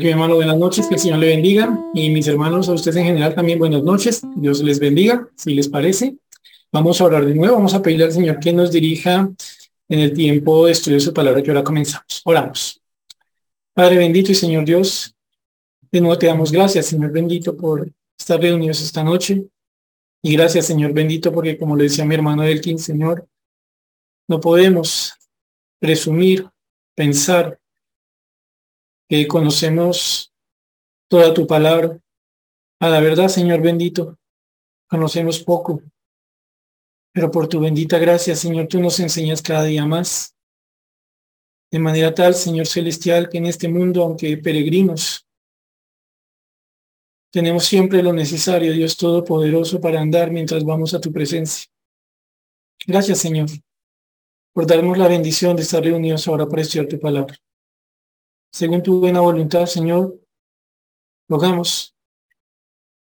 Mi hermano, buenas noches, que el Señor le bendiga. Y mis hermanos, a ustedes en general también buenas noches. Dios les bendiga, si les parece. Vamos a orar de nuevo, vamos a pedirle al Señor que nos dirija en el tiempo de estudio de su palabra que ahora comenzamos. Oramos. Padre bendito y Señor Dios, de nuevo te damos gracias, Señor bendito, por estar reunidos esta noche. Y gracias, Señor bendito, porque como le decía mi hermano Elkin, Señor, no podemos presumir, pensar conocemos toda tu palabra. A la verdad, Señor bendito, conocemos poco, pero por tu bendita gracia, Señor, tú nos enseñas cada día más. De manera tal, Señor celestial, que en este mundo, aunque peregrinos, tenemos siempre lo necesario, Dios Todopoderoso, para andar mientras vamos a tu presencia. Gracias, Señor, por darnos la bendición de estar reunidos ahora para estudiar tu palabra. Según tu buena voluntad, Señor, rogamos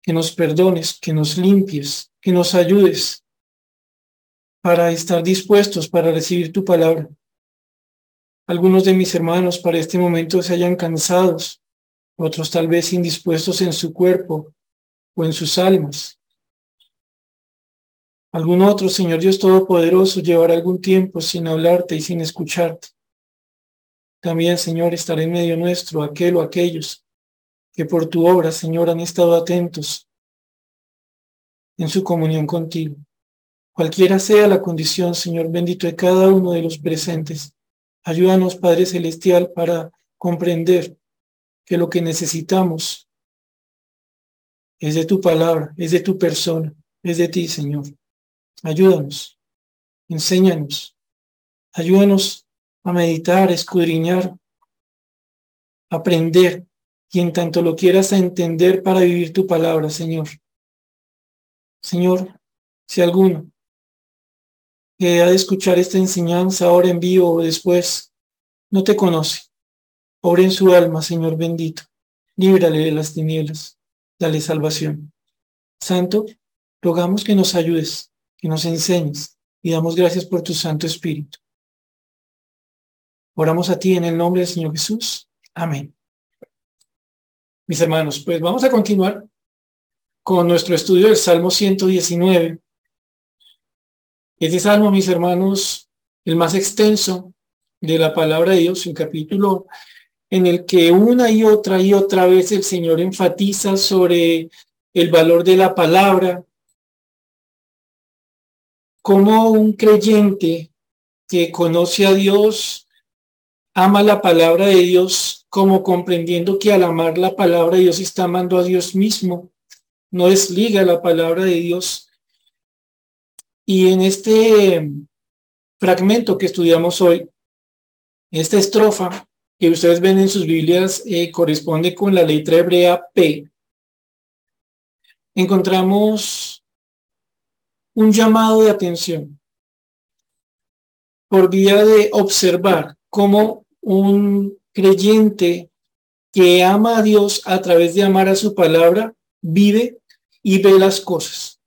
que nos perdones, que nos limpies, que nos ayudes para estar dispuestos para recibir tu palabra. Algunos de mis hermanos para este momento se hayan cansados, otros tal vez indispuestos en su cuerpo o en sus almas. Algún otro, Señor Dios Todopoderoso, llevará algún tiempo sin hablarte y sin escucharte. También, Señor, estaré en medio nuestro aquel o aquellos que por tu obra, Señor, han estado atentos en su comunión contigo. Cualquiera sea la condición, Señor bendito de cada uno de los presentes, ayúdanos, Padre Celestial, para comprender que lo que necesitamos es de tu palabra, es de tu persona, es de ti, Señor. Ayúdanos, enséñanos, ayúdanos a meditar, a escudriñar, aprender, y en tanto lo quieras a entender para vivir tu palabra, Señor. Señor, si alguno que ha de escuchar esta enseñanza ahora en vivo o después, no te conoce. Obra en su alma, Señor bendito. Líbrale de las tinieblas. Dale salvación. Santo, rogamos que nos ayudes, que nos enseñes y damos gracias por tu Santo Espíritu. Oramos a ti en el nombre del Señor Jesús. Amén. Mis hermanos, pues vamos a continuar con nuestro estudio del Salmo 119. Este salmo, mis hermanos, el más extenso de la palabra de Dios, un capítulo en el que una y otra y otra vez el Señor enfatiza sobre el valor de la palabra, como un creyente que conoce a Dios, ama la palabra de Dios, como comprendiendo que al amar la palabra de Dios está amando a Dios mismo, no desliga la palabra de Dios y en este fragmento que estudiamos hoy, esta estrofa que ustedes ven en sus Biblias eh, corresponde con la letra hebrea P. Encontramos un llamado de atención por vía de observar cómo un creyente que ama a Dios a través de amar a su palabra vive y ve las cosas.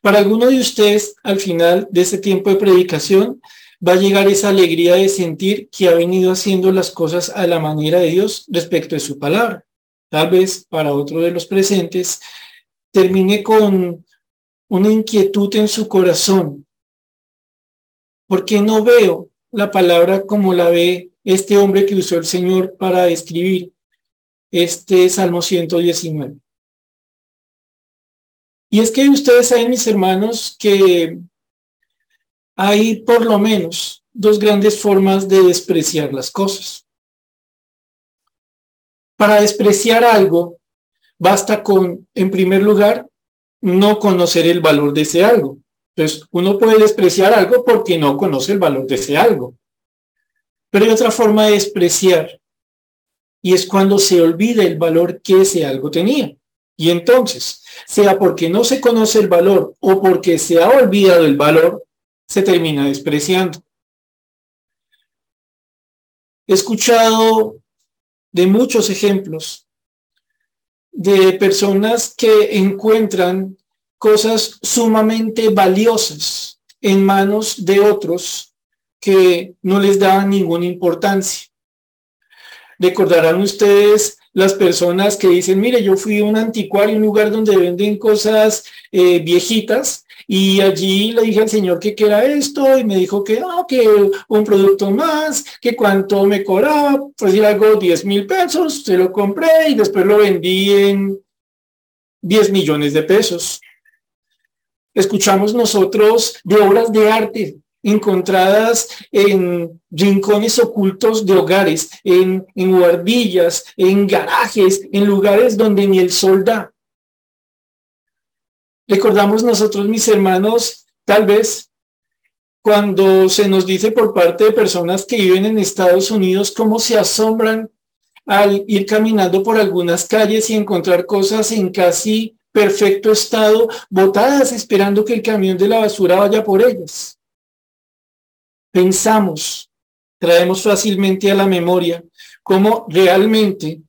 Para alguno de ustedes, al final de este tiempo de predicación, va a llegar esa alegría de sentir que ha venido haciendo las cosas a la manera de Dios respecto de su palabra. Tal vez para otro de los presentes termine con una inquietud en su corazón. porque no veo la palabra como la ve este hombre que usó el Señor para escribir este Salmo 119? Y es que ustedes saben, mis hermanos, que hay por lo menos dos grandes formas de despreciar las cosas. Para despreciar algo, basta con, en primer lugar, no conocer el valor de ese algo. Entonces, uno puede despreciar algo porque no conoce el valor de ese algo. Pero hay otra forma de despreciar, y es cuando se olvida el valor que ese algo tenía. Y entonces, sea porque no se conoce el valor o porque se ha olvidado el valor, se termina despreciando. He escuchado de muchos ejemplos de personas que encuentran cosas sumamente valiosas en manos de otros que no les daban ninguna importancia. Recordarán ustedes las personas que dicen, mire, yo fui a un anticuario, un lugar donde venden cosas eh, viejitas, y allí le dije al señor que qué era esto, y me dijo que, ah, que un producto más, que cuánto me cobraba, pues era algo 10 mil pesos, se lo compré y después lo vendí en 10 millones de pesos. Escuchamos nosotros de obras de arte encontradas en rincones ocultos de hogares, en, guardillas, en garajes, en lugares donde ni el sol da. Recordamos nosotros, mis hermanos, tal vez cuando se nos dice por parte de personas que viven en Estados Unidos cómo se asombran al ir caminando por algunas calles y encontrar cosas en casi perfecto estado, botadas esperando que el camión de la basura vaya por ellas pensamos, traemos fácilmente a la memoria cómo realmente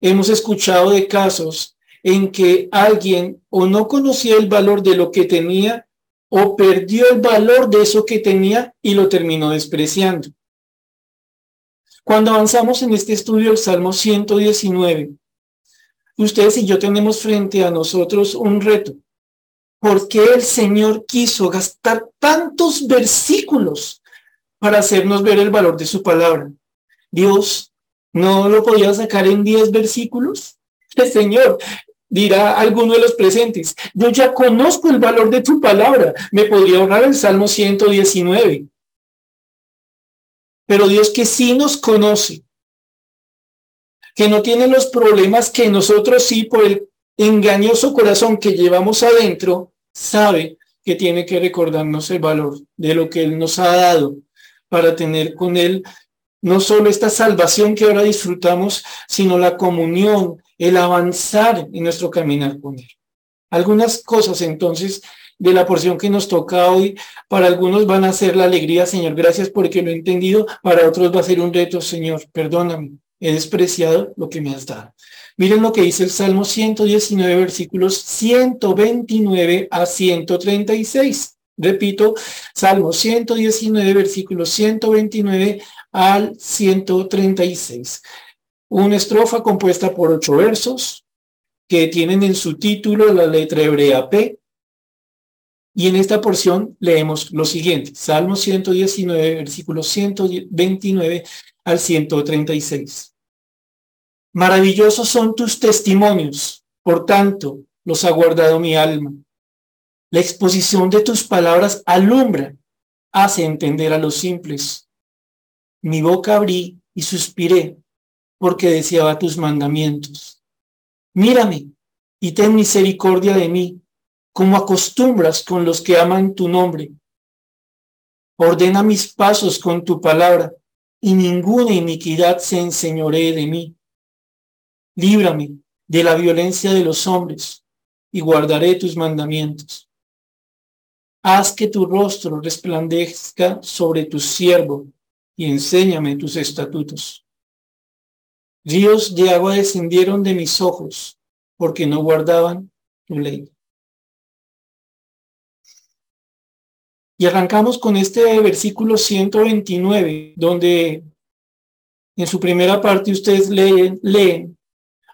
hemos escuchado de casos en que alguien o no conocía el valor de lo que tenía o perdió el valor de eso que tenía y lo terminó despreciando. Cuando avanzamos en este estudio del Salmo 119, ustedes y yo tenemos frente a nosotros un reto. ¿Por qué el Señor quiso gastar tantos versículos para hacernos ver el valor de su palabra. Dios no lo podía sacar en 10 versículos. El Señor dirá alguno de los presentes, yo ya conozco el valor de tu palabra, me podría ahorrar el Salmo 119. Pero Dios que sí nos conoce, que no tiene los problemas que nosotros sí por el engañoso corazón que llevamos adentro, sabe que tiene que recordarnos el valor de lo que Él nos ha dado para tener con Él no solo esta salvación que ahora disfrutamos, sino la comunión, el avanzar en nuestro caminar con Él. Algunas cosas entonces de la porción que nos toca hoy, para algunos van a ser la alegría, Señor, gracias porque lo he entendido, para otros va a ser un reto, Señor, perdóname, he despreciado lo que me has dado. Miren lo que dice el Salmo 119, versículos 129 a 136. Repito, Salmo 119, versículos 129 al 136. Una estrofa compuesta por ocho versos que tienen en su título la letra hebrea P. Y en esta porción leemos lo siguiente, Salmo 119, versículos 129 al 136. Maravillosos son tus testimonios, por tanto, los ha guardado mi alma. La exposición de tus palabras alumbra, hace entender a los simples. Mi boca abrí y suspiré porque deseaba tus mandamientos. Mírame y ten misericordia de mí, como acostumbras con los que aman tu nombre. Ordena mis pasos con tu palabra, y ninguna iniquidad se enseñoree de mí. Líbrame de la violencia de los hombres, y guardaré tus mandamientos. Haz que tu rostro resplandezca sobre tu siervo y enséñame tus estatutos. Ríos de agua descendieron de mis ojos porque no guardaban tu ley. Y arrancamos con este versículo 129, donde en su primera parte ustedes leen, leen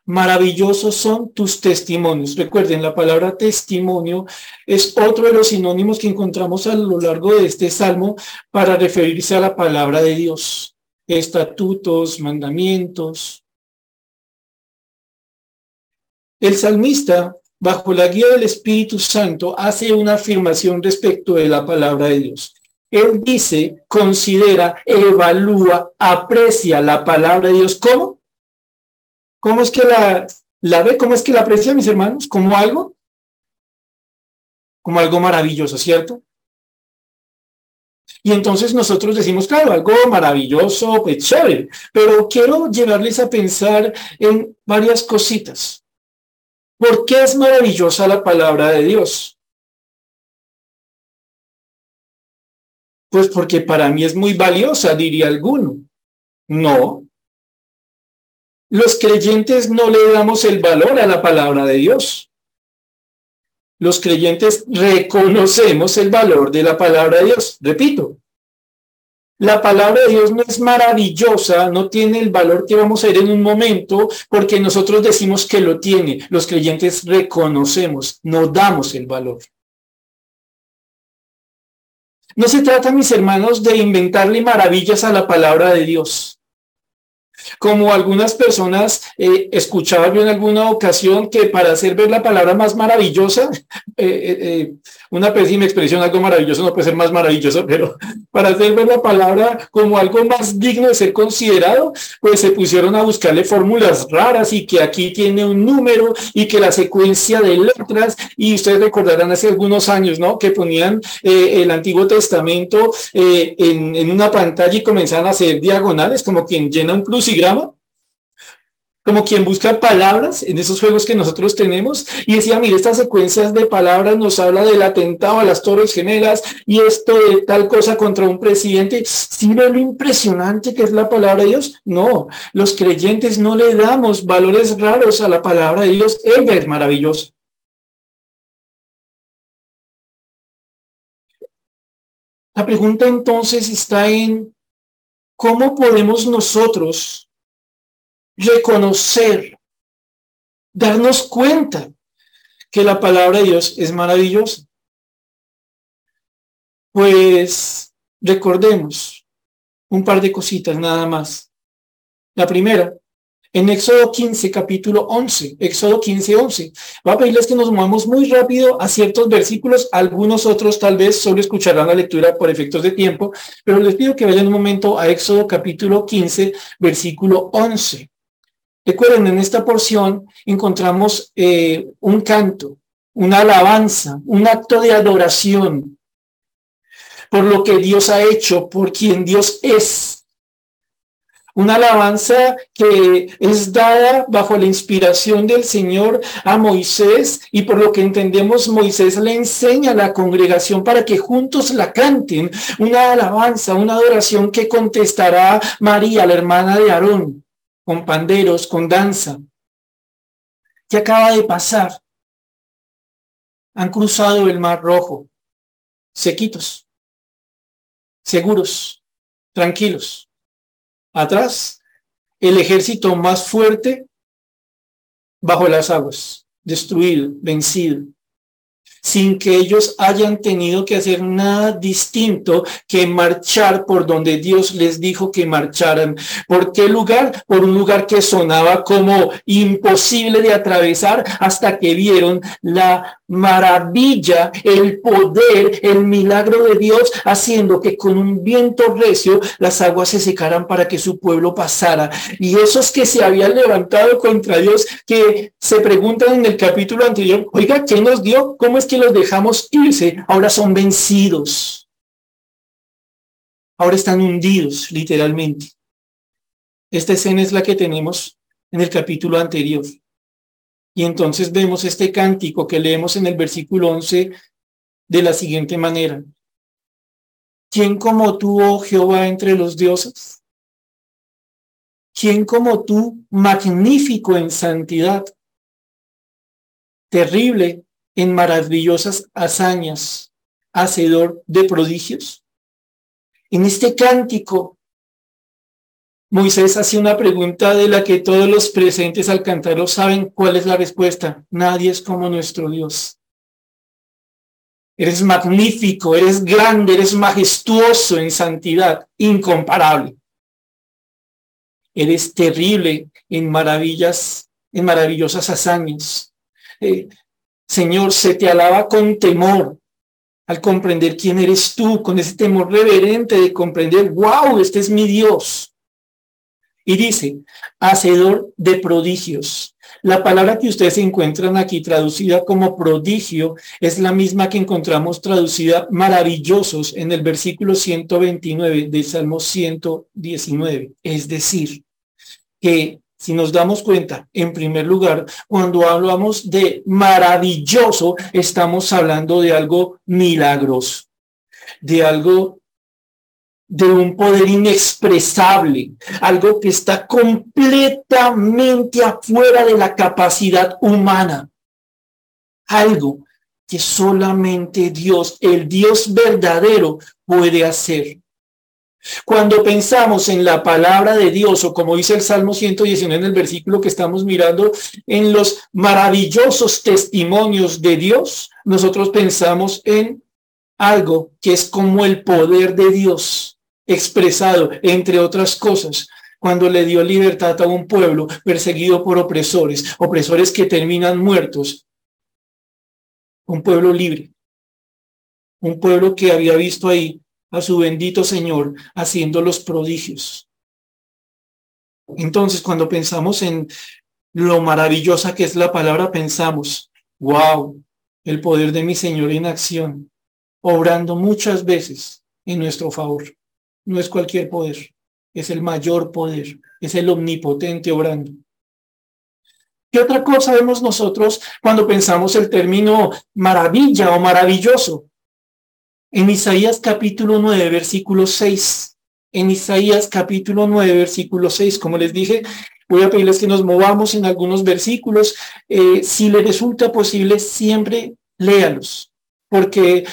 Maravillosos son tus testimonios. Recuerden, la palabra testimonio es otro de los sinónimos que encontramos a lo largo de este salmo para referirse a la palabra de Dios. Estatutos, mandamientos. El salmista, bajo la guía del Espíritu Santo, hace una afirmación respecto de la palabra de Dios. Él dice, considera, evalúa, aprecia la palabra de Dios. ¿Cómo? ¿Cómo es que la, ve? ¿Cómo es que la aprecia, mis hermanos? ¿Como algo? Como algo maravilloso, ¿cierto? Y entonces nosotros decimos, claro, algo maravilloso, pues chévere, pero quiero llevarles a pensar en varias cositas. ¿Por qué es maravillosa la palabra de Dios? Pues porque para mí es muy valiosa, diría alguno. No, los creyentes no le damos el valor a la palabra de Dios. Los creyentes reconocemos el valor de la palabra de Dios. Repito, La palabra de Dios no es maravillosa, no tiene el valor que vamos a ver en un momento, porque nosotros decimos que lo tiene. Los creyentes reconocemos, no damos el valor. No se trata, mis hermanos, de inventarle maravillas a la palabra de Dios. Como algunas personas eh, escuchaba yo en alguna ocasión que para hacer ver la palabra más maravillosa, eh, eh, eh, una pésima expresión, algo maravilloso no puede ser más maravilloso, pero para hacer ver la palabra como algo más digno de ser considerado, pues se pusieron a buscarle fórmulas raras y que aquí tiene un número y que la secuencia de letras, y ustedes recordarán hace algunos años, ¿no? Que ponían el Antiguo Testamento en, una pantalla y comenzaban a hacer diagonales, como quien llena un crucigrama como quien busca palabras en esos juegos que nosotros tenemos y decía, mire, estas secuencias de palabras nos habla del atentado a las Torres Gemelas y esto de tal cosa contra un presidente. ¿Sí ve lo impresionante que es la palabra de Dios? No, los creyentes no le damos valores raros a la palabra de Dios. Ella es maravillosa. La pregunta entonces está en cómo podemos nosotros reconocer, darnos cuenta que la palabra de Dios es maravillosa. Pues recordemos un par de cositas nada más. La primera, en Éxodo 15, capítulo 11, Éxodo 15, 11. Va a pedirles que nos movamos muy rápido a ciertos versículos, algunos otros tal vez solo escucharán la lectura por efectos de tiempo, pero les pido que vayan un momento a Éxodo capítulo 15, versículo 11. Recuerden, en esta porción encontramos eh, un canto, una alabanza, un acto de adoración por lo que Dios ha hecho, por quien Dios es. Una alabanza que es dada bajo la inspiración del Señor a Moisés y por lo que entendemos Moisés le enseña a la congregación para que juntos la canten. Una alabanza, una adoración que contestará María, la hermana de Aarón con panderos, con danza. ¿Qué acaba de pasar? Han cruzado el Mar Rojo, sequitos, seguros, tranquilos. Atrás, el ejército más fuerte bajo las aguas, destruido, vencido sin que ellos hayan tenido que hacer nada distinto que marchar por donde Dios les dijo que marcharan. ¿Por qué lugar? Por un lugar que sonaba como imposible de atravesar hasta que vieron la maravilla, el poder, el milagro de Dios, haciendo que con un viento recio las aguas se secaran para que su pueblo pasara. Y esos que se habían levantado contra Dios, que se preguntan en el capítulo anterior, oiga, ¿qué nos dio? ¿Cómo es los dejamos irse? Ahora son vencidos. Ahora están hundidos, literalmente. Esta escena es la que tenemos en el capítulo anterior. Y entonces vemos este cántico que leemos en el versículo 11 de la siguiente manera. ¿Quién como tú, oh Jehová, entre los dioses? ¿Quién como tú, magnífico en santidad, terrible en maravillosas hazañas, hacedor de prodigios? En este cántico Moisés hace una pregunta de la que todos los presentes al cantarlo saben cuál es la respuesta. Nadie es como nuestro Dios. Eres magnífico, eres grande, eres majestuoso en santidad, incomparable. Eres terrible en maravillas, en maravillosas hazañas. Eh, Señor, se te alaba con temor al comprender quién eres tú, con ese temor reverente de comprender, wow, este es mi Dios. Y dice, hacedor de prodigios. La palabra que ustedes encuentran aquí traducida como prodigio es la misma que encontramos traducida maravillosos en el versículo 129 del Salmo 119. Es decir, que si nos damos cuenta, en primer lugar, cuando hablamos de maravilloso, estamos hablando de algo milagroso, de algo de un poder inexpresable, algo que está completamente afuera de la capacidad humana, algo que solamente Dios, el Dios verdadero, puede hacer. Cuando pensamos en la palabra de Dios o como dice el Salmo 119 en el versículo que estamos mirando, en los maravillosos testimonios de Dios, nosotros pensamos en algo que es como el poder de Dios expresado, entre otras cosas, cuando le dio libertad a un pueblo perseguido por opresores, opresores que terminan muertos. Un pueblo libre, un pueblo que había visto ahí a su bendito Señor haciendo los prodigios. Entonces, cuando pensamos en lo maravillosa que es la palabra, pensamos, wow, el poder de mi Señor en acción, obrando muchas veces en nuestro favor. No es cualquier poder, es el mayor poder, es el omnipotente obrando. ¿Qué otra cosa vemos nosotros cuando pensamos el término maravilla o maravilloso? En Isaías capítulo 9, versículo 6. En Isaías capítulo 9, versículo 6, como les dije, voy a pedirles que nos movamos en algunos versículos. Eh, si le resulta posible, siempre léalos, porque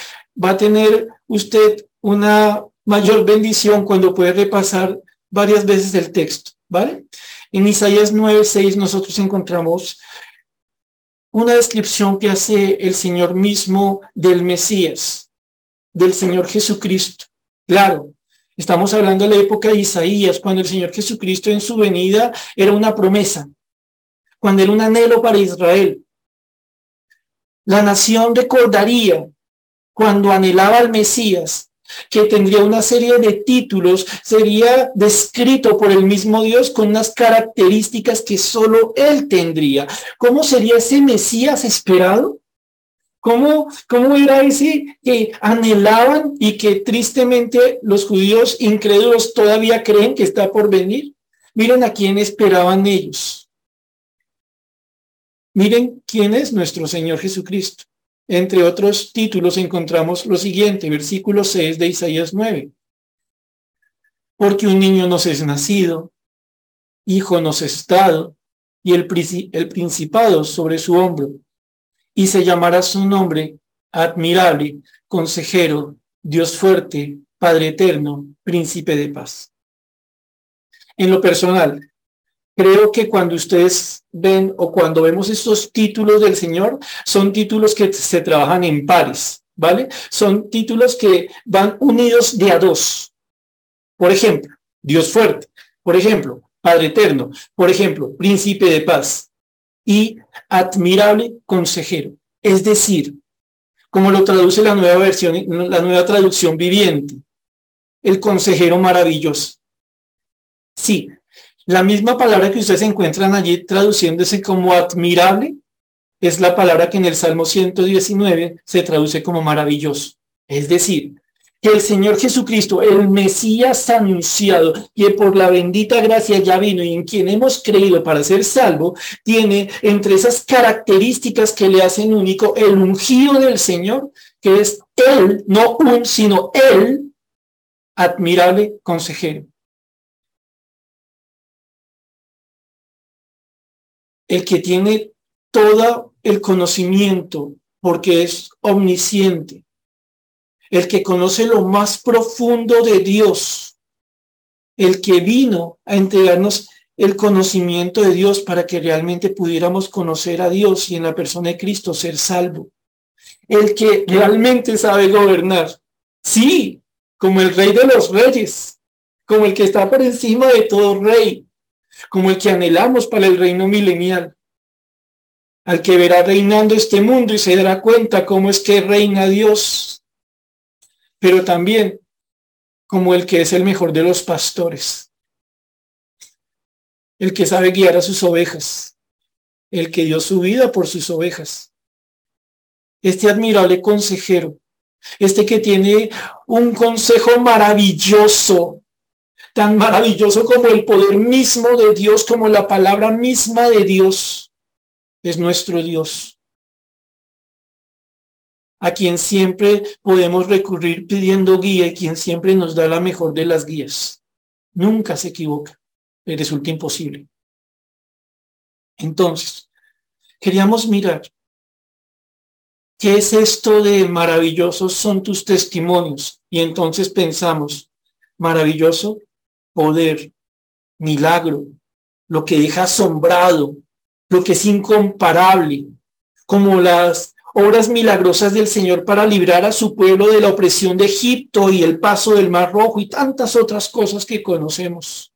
va a tener usted una mayor bendición cuando puede repasar varias veces el texto, ¿vale? En Isaías 9, 6 nosotros encontramos una descripción que hace el Señor mismo del Mesías del Señor Jesucristo. Claro, estamos hablando de la época de Isaías, cuando el Señor Jesucristo en su venida era una promesa, cuando era un anhelo para Israel. La nación recordaría cuando anhelaba al Mesías, que tendría una serie de títulos, sería descrito por el mismo Dios con unas características que solo Él tendría. ¿Cómo sería ese Mesías esperado? ¿Cómo, ¿Cómo era ese que anhelaban y que tristemente los judíos incrédulos todavía creen que está por venir? Miren a quién esperaban ellos. Miren quién es nuestro Señor Jesucristo. Entre otros títulos encontramos lo siguiente, versículo 6 de Isaías 9. Porque un niño nos es nacido, hijo nos es dado, y el, el principado sobre su hombro y se llamará su nombre admirable, consejero, Dios fuerte, Padre eterno, príncipe de paz. En lo personal, creo que cuando ustedes ven o cuando vemos estos títulos del Señor, son títulos que se trabajan en pares, ¿vale? Son títulos que van unidos de a dos. Por ejemplo, Dios fuerte. Por ejemplo, Padre eterno. Por ejemplo, príncipe de paz y admirable consejero. Es decir, como lo traduce la nueva versión, la nueva traducción viviente, el consejero maravilloso. Sí, la misma palabra que ustedes encuentran allí traduciéndose como admirable es la palabra que en el Salmo 119 se traduce como maravilloso. Es decir, el Señor Jesucristo, el Mesías anunciado, que por la bendita gracia ya vino y en quien hemos creído para ser salvo, tiene entre esas características que le hacen único el ungido del Señor, que es Él, no un, sino Él, admirable consejero. El que tiene todo el conocimiento porque es omnisciente el que conoce lo más profundo de Dios, el que vino a entregarnos el conocimiento de Dios para que realmente pudiéramos conocer a Dios y en la persona de Cristo ser salvo. El que realmente sabe gobernar. Sí, como el rey de los reyes, como el que está por encima de todo rey, como el que anhelamos para el reino milenial, al que verá reinando este mundo y se dará cuenta cómo es que reina Dios pero también como el que es el mejor de los pastores, el que sabe guiar a sus ovejas, el que dio su vida por sus ovejas. Este admirable consejero, este que tiene un consejo maravilloso, tan maravilloso como el poder mismo de Dios, como la palabra misma de Dios, es nuestro Dios a quien siempre podemos recurrir pidiendo guía y quien siempre nos da la mejor de las guías. Nunca se equivoca, le resulta imposible. Entonces, queríamos mirar qué es esto de maravillosos son tus testimonios. Y entonces pensamos, maravilloso poder, milagro, lo que deja asombrado, lo que es incomparable, como las obras milagrosas del Señor para librar a su pueblo de la opresión de Egipto y el paso del Mar Rojo y tantas otras cosas que conocemos.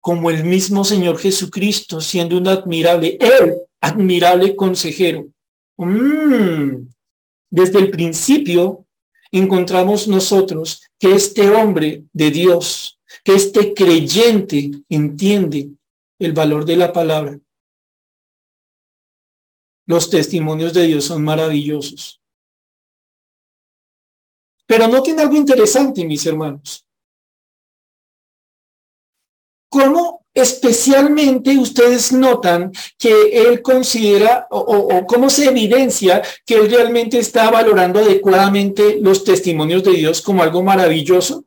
Como el mismo Señor Jesucristo siendo un admirable, él, admirable consejero. Mm. Desde el principio encontramos nosotros que este hombre de Dios, que este creyente entiende el valor de la palabra los testimonios de Dios son maravillosos. Pero no tiene algo interesante, mis hermanos. ¿Cómo especialmente ustedes notan que él considera o, o, cómo se evidencia que él realmente está valorando adecuadamente los testimonios de Dios como algo maravilloso?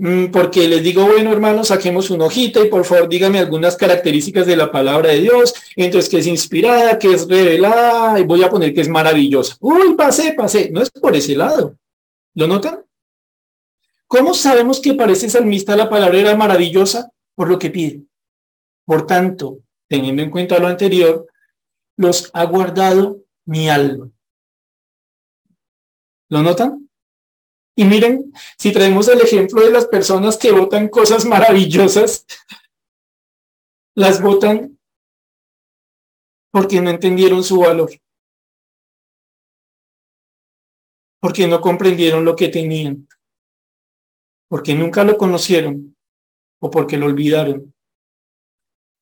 Mm, porque les digo, bueno, hermanos, saquemos una hojita y por favor dígame algunas características de la palabra de Dios. Entonces, que es inspirada, que es revelada, y voy a poner que es maravillosa. Uy, pasé, pasé. No es por ese lado. ¿Lo notan? ¿Cómo sabemos que para ese salmista la palabra era maravillosa? Por lo que pide. Por tanto, teniendo en cuenta lo anterior, los ha guardado mi alma. ¿Lo notan? Y miren, si traemos el ejemplo de las personas que votan cosas maravillosas, las votan porque no entendieron su valor, porque no comprendieron lo que tenían, porque nunca lo conocieron o porque lo olvidaron.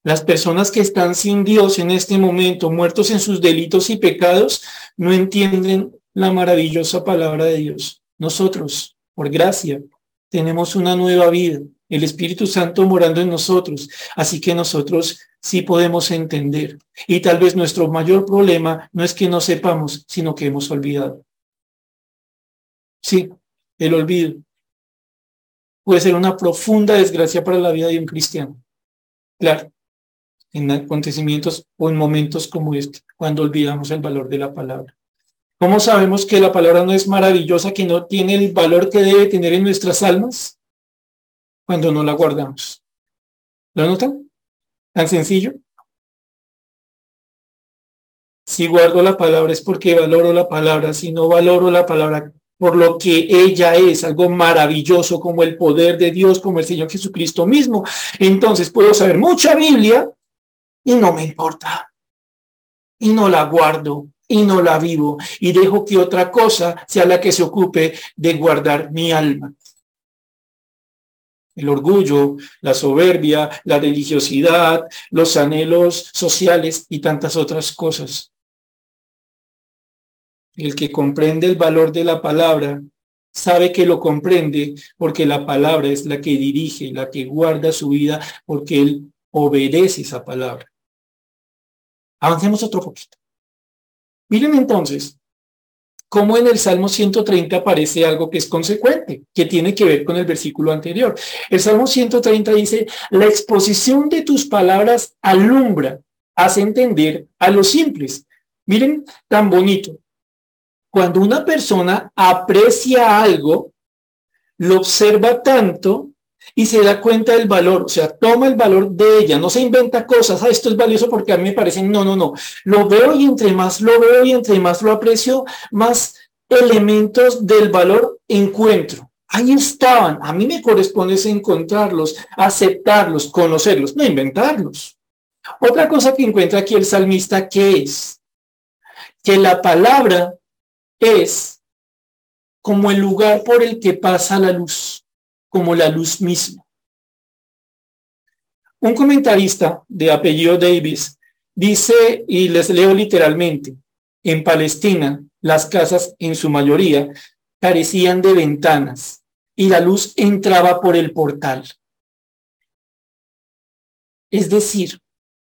Las personas que están sin Dios en este momento, muertos en sus delitos y pecados, no entienden la maravillosa palabra de Dios. Nosotros, por gracia, tenemos una nueva vida, el Espíritu Santo morando en nosotros, así que nosotros sí podemos entender. Y tal vez nuestro mayor problema no es que no sepamos, sino que hemos olvidado. Sí, el olvido puede ser una profunda desgracia para la vida de un cristiano. Claro, en acontecimientos o en momentos como este, cuando olvidamos el valor de la palabra. ¿Cómo sabemos que la palabra no es maravillosa, que no tiene el valor que debe tener en nuestras almas? Cuando no la guardamos. ¿Lo notan? Tan sencillo. Si guardo la palabra es porque valoro la palabra. Si no valoro la palabra por lo que ella es, algo maravilloso como el poder de Dios, como el Señor Jesucristo mismo, entonces puedo saber mucha Biblia y no me importa. Y no la guardo y no la vivo y dejo que otra cosa sea la que se ocupe de guardar mi alma. El orgullo, la soberbia, la religiosidad, los anhelos sociales y tantas otras cosas. El que comprende el valor de la palabra sabe que lo comprende porque la palabra es la que dirige, la que guarda su vida, porque él obedece esa palabra. Avancemos otro poquito. Miren entonces cómo en el Salmo 130 aparece algo que es consecuente, que tiene que ver con el versículo anterior. El Salmo 130 dice, la exposición de tus palabras alumbra, hace entender a los simples. Miren, tan bonito. Cuando una persona aprecia algo, lo observa tanto y se da cuenta del valor, o sea, toma el valor de ella, no se inventa cosas, ah, esto es valioso porque a mí me parece, no, no, no, lo veo y entre más lo veo y entre más lo aprecio, más elementos del valor encuentro. Ahí estaban, a mí me corresponde encontrarlos, aceptarlos, conocerlos, no inventarlos. Otra cosa que encuentra aquí el salmista, ¿qué es? Que la palabra es como el lugar por el que pasa la luz como la luz misma. Un comentarista de apellido Davis dice, y les leo literalmente, en Palestina las casas en su mayoría carecían de ventanas y la luz entraba por el portal. Es decir,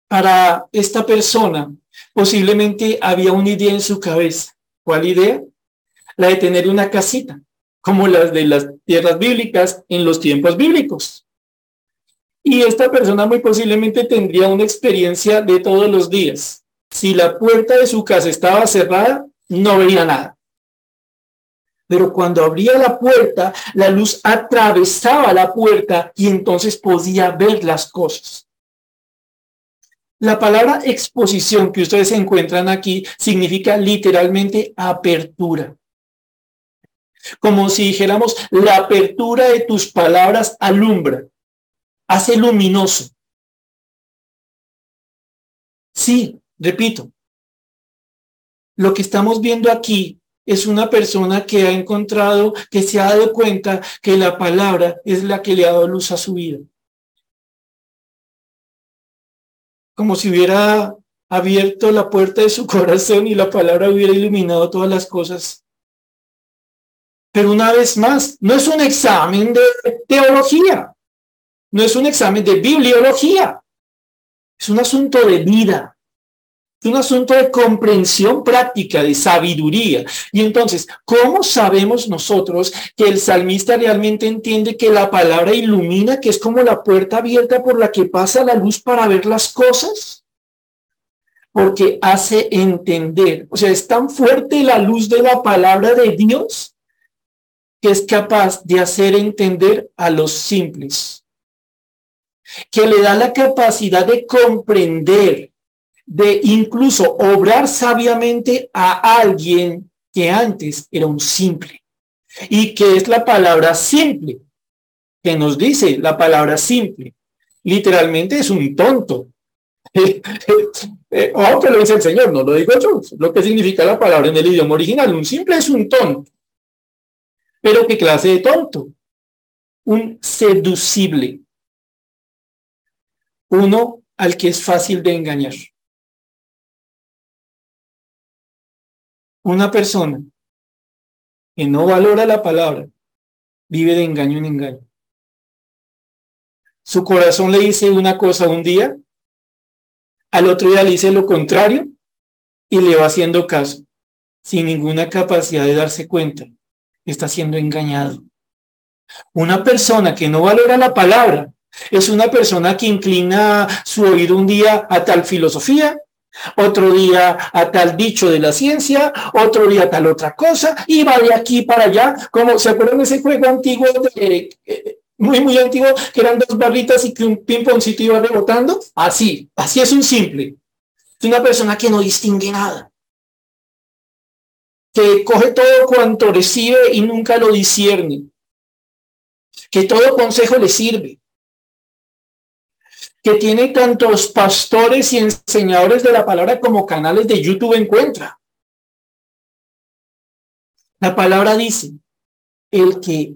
para esta persona posiblemente había una idea en su cabeza. ¿Cuál idea? La de tener una casita como las de las tierras bíblicas en los tiempos bíblicos. Y esta persona muy posiblemente tendría una experiencia de todos los días. Si la puerta de su casa estaba cerrada, no veía nada. Pero cuando abría la puerta, la luz atravesaba la puerta y entonces podía ver las cosas. La palabra exposición que ustedes encuentran aquí significa literalmente apertura. Como si dijéramos, la apertura de tus palabras alumbra, hace luminoso. Sí, repito, lo que estamos viendo aquí es una persona que ha encontrado, que se ha dado cuenta que la palabra es la que le ha dado luz a su vida. Como si hubiera abierto la puerta de su corazón y la palabra hubiera iluminado todas las cosas. Pero una vez más, no es un examen de teología, no es un examen de bibliología, es un asunto de vida. Es un asunto de comprensión práctica, de sabiduría. Y entonces, ¿cómo sabemos nosotros que el salmista realmente entiende que la palabra ilumina, que es como la puerta abierta por la que pasa la luz para ver las cosas? Porque hace entender, o sea, es tan fuerte la luz de la palabra de Dios que es capaz de hacer entender a los simples, que le da la capacidad de comprender de incluso obrar sabiamente a alguien que antes era un simple. Y que es la palabra simple, que nos dice la palabra simple. Literalmente es un tonto. oh, lo dice el Señor, no lo digo yo. Lo que significa la palabra en el idioma original. Un simple es un tonto. Pero ¿qué clase de tonto? Un seducible. Uno al que es fácil de engañar. Una persona que no valora la palabra vive de engaño en engaño. Su corazón le dice una cosa un día, al otro día le dice lo contrario y le va haciendo caso, sin ninguna capacidad de darse cuenta. Está siendo engañado. Una persona que no valora la palabra es una persona que inclina su oído un día a tal filosofía otro día a tal dicho de la ciencia, otro día a tal otra cosa, y va de aquí para allá, como se acuerdan de ese juego antiguo, de, eh, muy, muy antiguo, que eran dos barritas y que un pimponcito iba rebotando, así, así es un simple. Es una persona que no distingue nada, que coge todo cuanto recibe y nunca lo discierne, que todo consejo le sirve, que tiene tantos pastores y enseñadores de la palabra como canales de YouTube encuentra. La palabra dice, el que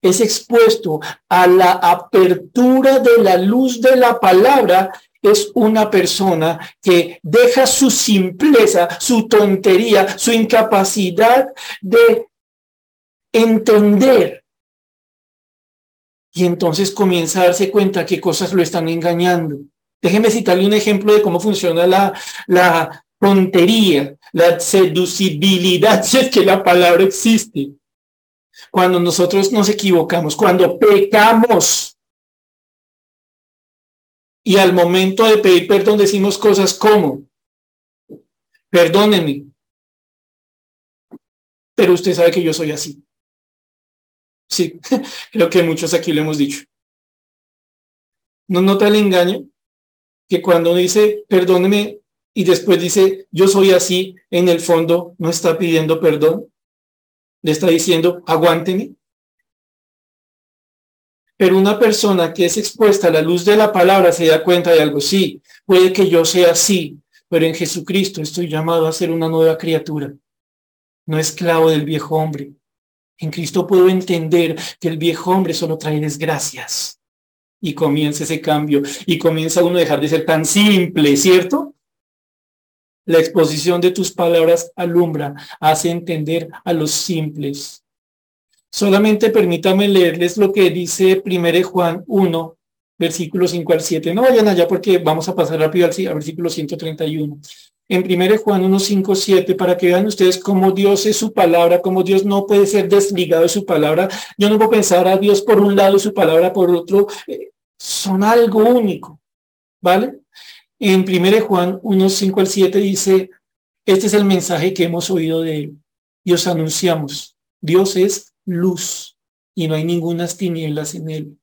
es expuesto a la apertura de la luz de la palabra es una persona que deja su simpleza, su tontería, su incapacidad de entender y entonces comienza a darse cuenta que cosas lo están engañando. Déjeme citarle un ejemplo de cómo funciona la, la tontería, la seducibilidad, si es que la palabra existe. Cuando nosotros nos equivocamos, cuando pecamos. Y al momento de pedir perdón decimos cosas como, perdóneme, pero usted sabe que yo soy así. Sí, creo que muchos aquí lo hemos dicho. ¿No nota el engaño? Que cuando dice, perdóneme, y después dice, yo soy así, en el fondo no está pidiendo perdón. Le está diciendo, aguánteme. Pero una persona que es expuesta a la luz de la palabra se da cuenta de algo. Sí, puede que yo sea así, pero en Jesucristo estoy llamado a ser una nueva criatura, no esclavo del viejo hombre. En Cristo puedo entender que el viejo hombre solo trae desgracias. Y comienza ese cambio y comienza uno a dejar de ser tan simple, ¿cierto? La exposición de tus palabras alumbra, hace entender a los simples. Solamente permítame leerles lo que dice 1 Juan 1, versículo 5 al 7. No vayan allá porque vamos a pasar rápido al, al versículo 131 en 1 Juan 1, 5, 7, para que vean ustedes cómo Dios es su palabra, cómo Dios no puede ser desligado de su palabra. Yo no puedo pensar a Dios por un lado y su palabra por otro. Eh, son algo único, ¿vale? En 1 Juan 1, 5 al 7 dice, este es el mensaje que hemos oído de él y os anunciamos, Dios es luz y no hay ninguna tinieblas en él.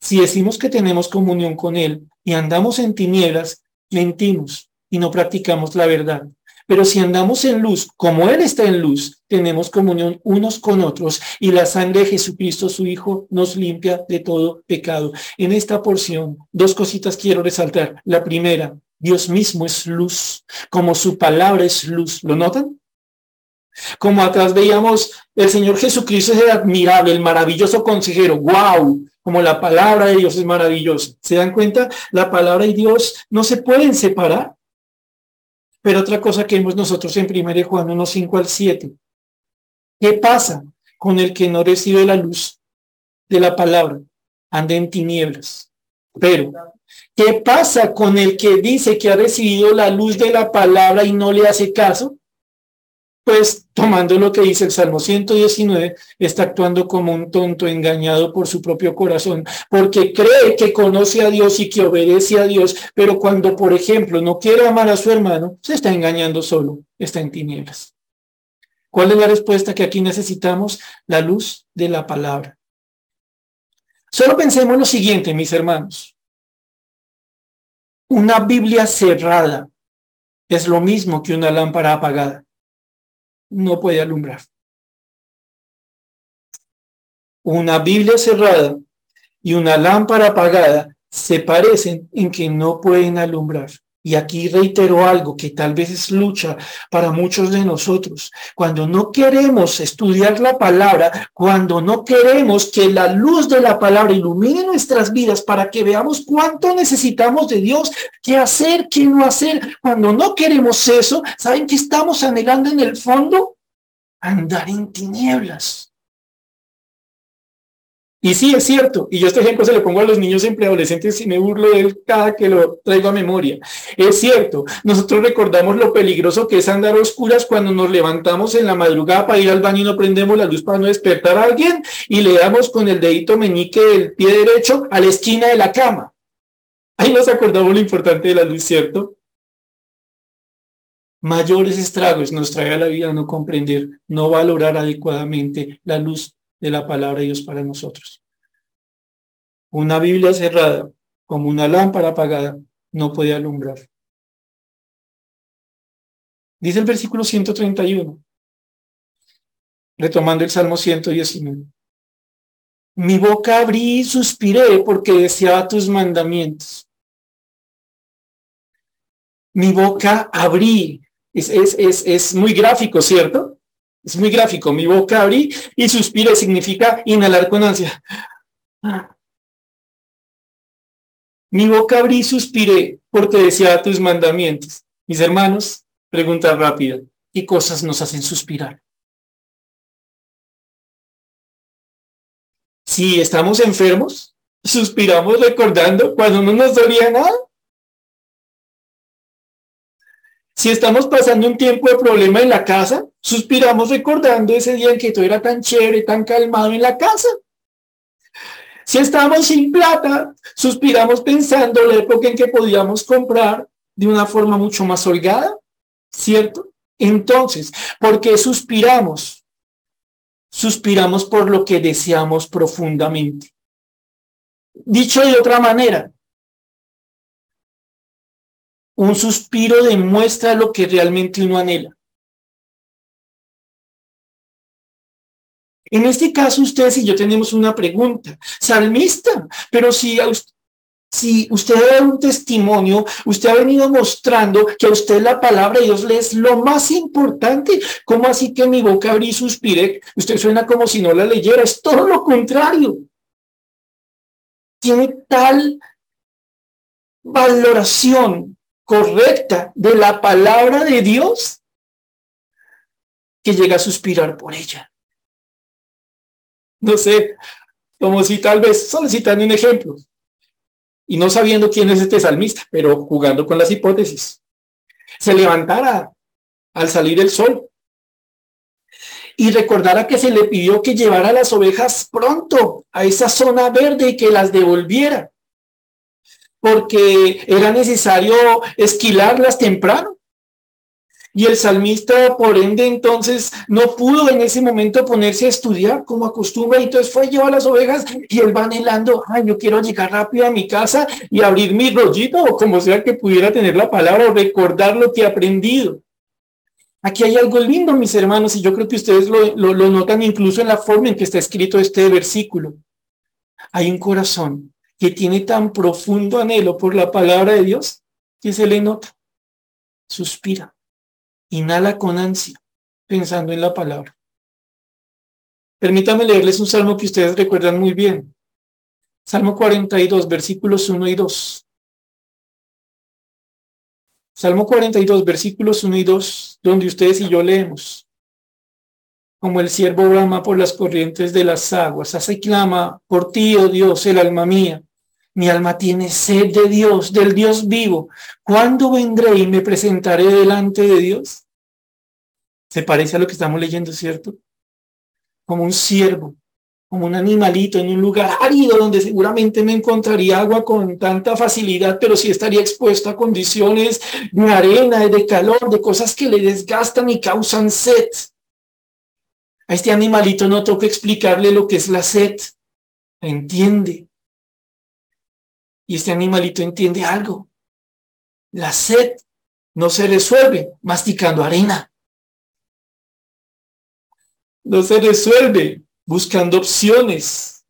Si decimos que tenemos comunión con él y andamos en tinieblas, mentimos y no practicamos la verdad. Pero si andamos en luz, como Él está en luz, tenemos comunión unos con otros y la sangre de Jesucristo, su Hijo, nos limpia de todo pecado. En esta porción, dos cositas quiero resaltar. La primera, Dios mismo es luz, como su palabra es luz. ¿Lo notan? Como atrás veíamos, el Señor Jesucristo es el admirable, el maravilloso consejero. ¡Wow! Como la palabra de Dios es maravillosa. ¿Se dan cuenta? La palabra y Dios no se pueden separar. Pero otra cosa que vemos nosotros en 1 Juan 1, 5 al 7. ¿Qué pasa con el que no recibe la luz de la palabra? Anda en tinieblas. Pero, ¿qué pasa con el que dice que ha recibido la luz de la palabra y no le hace caso? Pues tomando lo que dice el Salmo 119, está actuando como un tonto engañado por su propio corazón, porque cree que conoce a Dios y que obedece a Dios, pero cuando, por ejemplo, no quiere amar a su hermano, se está engañando solo, está en tinieblas. ¿Cuál es la respuesta que aquí necesitamos? La luz de la palabra. Solo pensemos lo siguiente, mis hermanos. Una Biblia cerrada es lo mismo que una lámpara apagada no puede alumbrar. Una Biblia cerrada y una lámpara apagada se parecen en que no pueden alumbrar. Y aquí reitero algo que tal vez es lucha para muchos de nosotros. Cuando no queremos estudiar la palabra, cuando no queremos que la luz de la palabra ilumine nuestras vidas para que veamos cuánto necesitamos de Dios, qué hacer, qué no hacer, cuando no queremos eso, ¿saben qué estamos anhelando en el fondo? Andar en tinieblas. Y sí, es cierto, y yo este ejemplo se lo pongo a los niños y preadolescentes y me burlo de él cada que lo traigo a memoria. Es cierto, nosotros recordamos lo peligroso que es andar a oscuras cuando nos levantamos en la madrugada para ir al baño y no prendemos la luz para no despertar a alguien y le damos con el dedito meñique del pie derecho a la esquina de la cama. Ahí nos acordamos lo importante de la luz, ¿cierto? Mayores estragos nos trae a la vida no comprender, no valorar adecuadamente la luz de la palabra de Dios para nosotros. Una Biblia cerrada, como una lámpara apagada, no puede alumbrar. Dice el versículo 131, retomando el Salmo 119. Mi boca abrí y suspiré porque deseaba tus mandamientos. Mi boca abrí. Es, es, es, es muy gráfico, ¿cierto? Es muy gráfico. Mi boca abrí y suspiré significa inhalar con ansia. Mi boca abrí y suspiré porque deseaba tus mandamientos. Mis hermanos, pregunta rápida. ¿Qué cosas nos hacen suspirar? Si estamos enfermos, suspiramos recordando cuando no nos dolía nada. Si estamos pasando un tiempo de problema en la casa, suspiramos recordando ese día en que todo era tan chévere, tan calmado en la casa. Si estamos sin plata, suspiramos pensando la época en que podíamos comprar de una forma mucho más holgada, ¿cierto? Entonces, ¿por qué suspiramos? Suspiramos por lo que deseamos profundamente. Dicho de otra manera, un suspiro demuestra lo que realmente uno anhela. En este caso, ustedes y yo tenemos una pregunta. Salmista, pero si, si usted da un testimonio, usted ha venido mostrando que a usted la palabra de Dios le es lo más importante. ¿Cómo así que mi boca abrí y suspiré? Usted suena como si no la leyera. Es todo lo contrario. Tiene tal valoración correcta de la palabra de Dios que llega a suspirar por ella. No sé, como si tal vez, solo citando un ejemplo, y no sabiendo quién es este salmista, pero jugando con las hipótesis, se levantara al salir el sol y recordara que se le pidió que llevara las ovejas pronto a esa zona verde y que las devolviera porque era necesario esquilarlas temprano. Y el salmista, por ende, entonces no pudo en ese momento ponerse a estudiar como acostumbra, y entonces fue llevar las ovejas y él va anhelando, ay, yo quiero llegar rápido a mi casa y abrir mi rollito, o como sea que pudiera tener la palabra, o recordar lo que he aprendido. Aquí hay algo lindo, mis hermanos, y yo creo que ustedes lo, lo notan incluso en la forma en que está escrito este versículo. Hay un corazón que tiene tan profundo anhelo por la palabra de Dios que se le nota, suspira inhala con ansia, pensando en la palabra. Permítanme leerles un salmo que ustedes recuerdan muy bien. Salmo 42, versículos 1 y 2. Salmo 42, versículos 1 y 2, donde ustedes y yo leemos. Como el siervo brama por las corrientes de las aguas, así clama por ti, oh Dios, el alma mía. Mi alma tiene sed de Dios, del Dios vivo. ¿Cuándo vendré y me presentaré delante de Dios? Se parece a lo que estamos leyendo, ¿cierto? Como un ciervo, como un animalito en un lugar árido donde seguramente me encontraría agua con tanta facilidad, pero sí estaría expuesto a condiciones de arena, de calor, de cosas que le desgastan y causan sed. A este animalito no toca explicarle lo que es la sed. Entiende. Y este animalito entiende algo. La sed no se resuelve masticando arena. No se resuelve buscando opciones.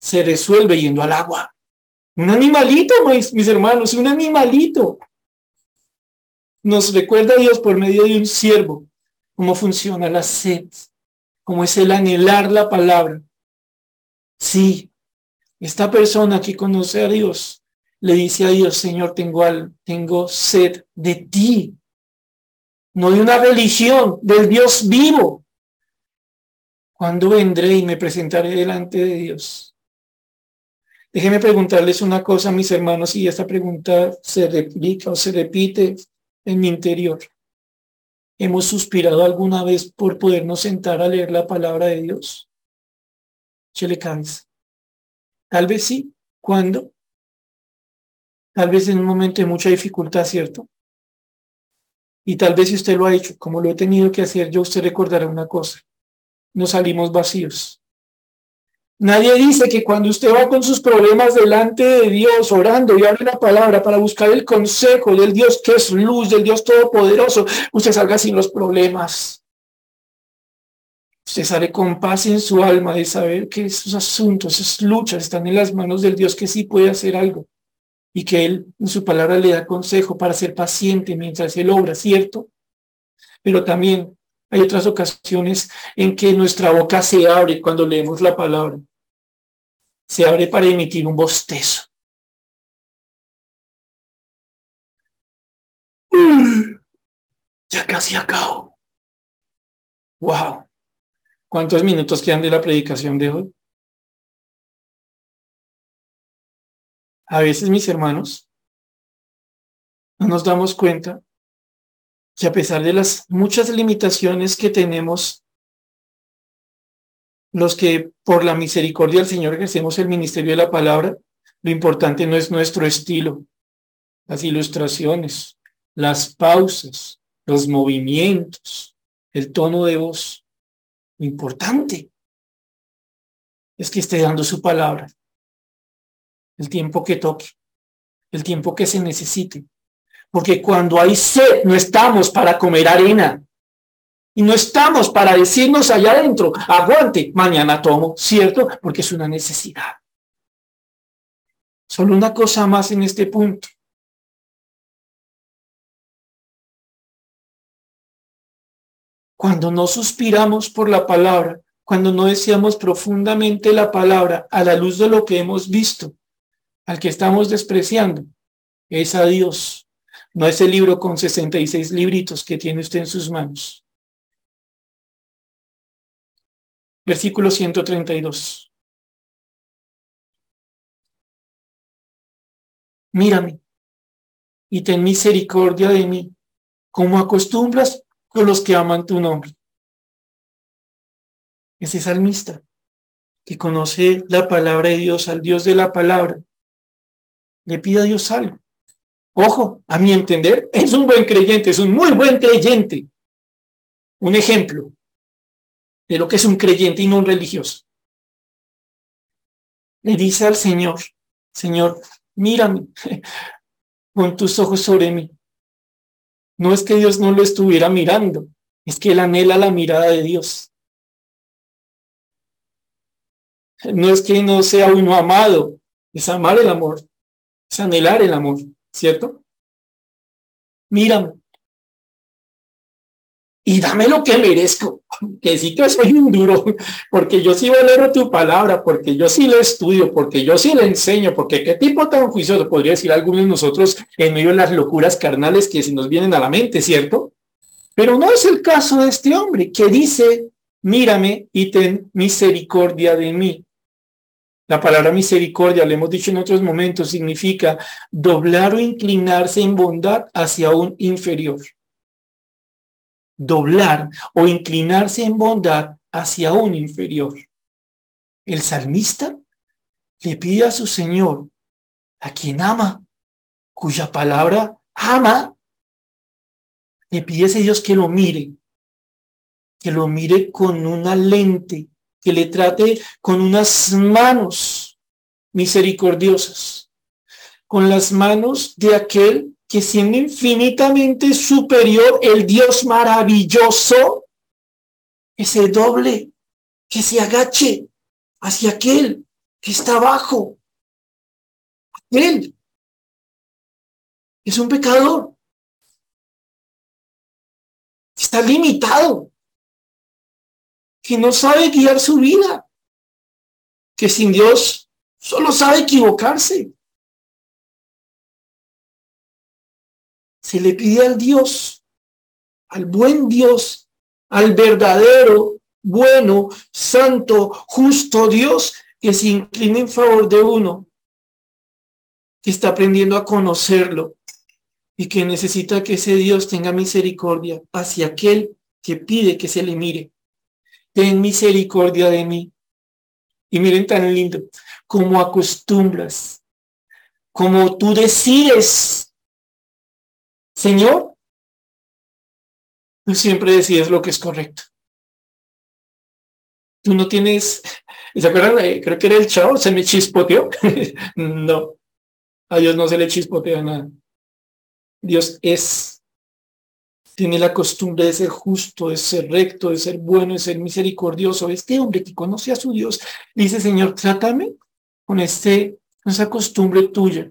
Se resuelve yendo al agua. Un animalito, mis, mis hermanos, un animalito. Nos recuerda a Dios por medio de un siervo cómo funciona la sed, cómo es el anhelar la palabra. Sí, esta persona que conoce a Dios le dice a Dios, Señor, tengo, al, tengo sed de ti, no de una religión, del Dios vivo. ¿Cuándo vendré y me presentaré delante de Dios? Déjenme preguntarles una cosa, mis hermanos, y esta pregunta se replica o se repite en mi interior. ¿Hemos suspirado alguna vez por podernos sentar a leer la palabra de Dios? Se cansa. Tal vez sí. ¿Cuándo? Tal vez en un momento de mucha dificultad, ¿cierto? Y tal vez si usted lo ha hecho, como lo he tenido que hacer, yo usted recordará una cosa. No salimos vacíos. Nadie dice que cuando usted va con sus problemas delante de Dios, orando y abre la palabra para buscar el consejo del Dios que es luz, del Dios todopoderoso, usted salga sin los problemas. Usted sale con paz en su alma de saber que esos asuntos, esas luchas están en las manos del Dios que sí puede hacer algo y que Él en su palabra le da consejo para ser paciente mientras Él obra, ¿cierto? Pero también hay otras ocasiones en que nuestra boca se abre cuando leemos la palabra. Se abre para emitir un bostezo. Ya casi acabo. Wow. ¿Cuántos minutos quedan de la predicación de hoy? A veces, mis hermanos, no nos damos cuenta que a pesar de las muchas limitaciones que tenemos, los que por la misericordia del Señor ejercemos el ministerio de la palabra, lo importante no es nuestro estilo, las ilustraciones, las pausas, los movimientos, el tono de voz. Lo importante es que esté dando su palabra. El tiempo que toque, el tiempo que se necesite. Porque cuando hay sed, no estamos para comer arena. Y no estamos para decirnos allá adentro, aguante, mañana tomo, ¿cierto? Porque es una necesidad. Solo una cosa más en este punto. Cuando no suspiramos por la palabra, cuando no deseamos profundamente la palabra a la luz de lo que hemos visto, al que estamos despreciando, es a Dios, no ese libro con 66 libritos que tiene usted en sus manos. Versículo 132. Mírame y ten misericordia de mí, como acostumbras con los que aman tu nombre. Ese salmista que conoce la palabra de Dios, al Dios de la palabra, le pide a Dios algo. Ojo, a mi entender, es un buen creyente, es un muy buen creyente. Un ejemplo de lo que es un creyente y no un religioso. Le dice al Señor, Señor, mírame, pon tus ojos sobre mí. No es que Dios no lo estuviera mirando, es que él anhela la mirada de Dios. No es que no sea uno amado, es amar el amor, es anhelar el amor, ¿cierto? Mírame. Y dame lo que merezco, que sí que soy un duro, porque yo sí valoro tu palabra, porque yo sí le estudio, porque yo sí le enseño, porque qué tipo tan juicioso podría decir algunos de nosotros en medio de las locuras carnales que se nos vienen a la mente, ¿cierto? Pero no es el caso de este hombre que dice, mírame y ten misericordia de mí. La palabra misericordia, lo hemos dicho en otros momentos, significa doblar o inclinarse en bondad hacia un inferior. Doblar o inclinarse en bondad hacia un inferior. El salmista le pide a su Señor, a quien ama, cuya palabra ama, le pide a ese Dios que lo mire, que lo mire con una lente que le trate con unas manos misericordiosas, con las manos de aquel que siendo infinitamente superior, el Dios maravilloso, que se doble, que se agache hacia aquel que está abajo. Él es un pecador. Está limitado que no sabe guiar su vida, que sin Dios solo sabe equivocarse. Se le pide al Dios, al buen Dios, al verdadero, bueno, santo, justo Dios, que se incline en favor de uno, que está aprendiendo a conocerlo y que necesita que ese Dios tenga misericordia hacia aquel que pide que se le mire ten misericordia de mí. Y miren tan lindo, como acostumbras, como tú decides, Señor, tú siempre decides lo que es correcto. Tú no tienes, ¿se acuerdan? Creo que era el chavo, se me chispoteó. no, a Dios no se le chispotea nada. Dios es tiene la costumbre de ser justo, de ser recto, de ser bueno, de ser misericordioso. Este hombre que conoce a su Dios dice, Señor, trátame con, este, esa costumbre tuya.